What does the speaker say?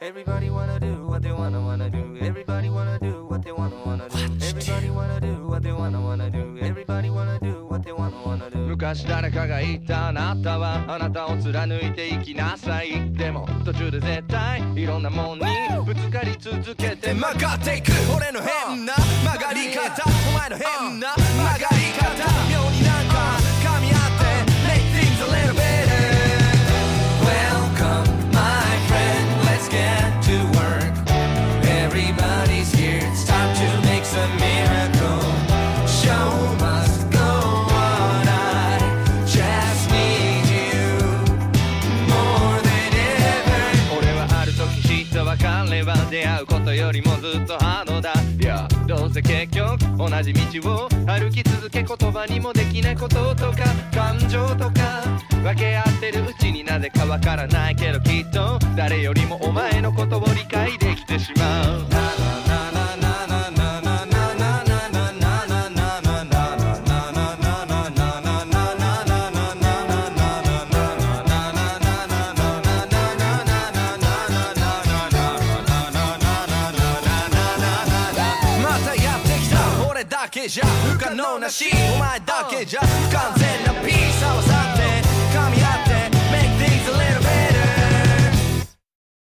Everybody wanna do what they wanna wanna do. Everybody wanna do what they wanna wanna do. Everybody wanna do what they wanna wanna do. Everybody wanna do what they wanna wanna do. 昔誰かが言ったあなたはあなたを貫いていきなさいでも途中で絶対いろんなもんにぶつかり続けて曲がっていく俺の変な曲がり方お前の変なれは出会うことよりもずっとハードだ。いやどうせ結局同じ道を歩き続け言葉にもできないこととか感情とか。分け合ってるうちになぜかわからないけどきっと誰よりもお前のことを理解でだけじゃ不可能なし。お前だけじゃ不完全なピー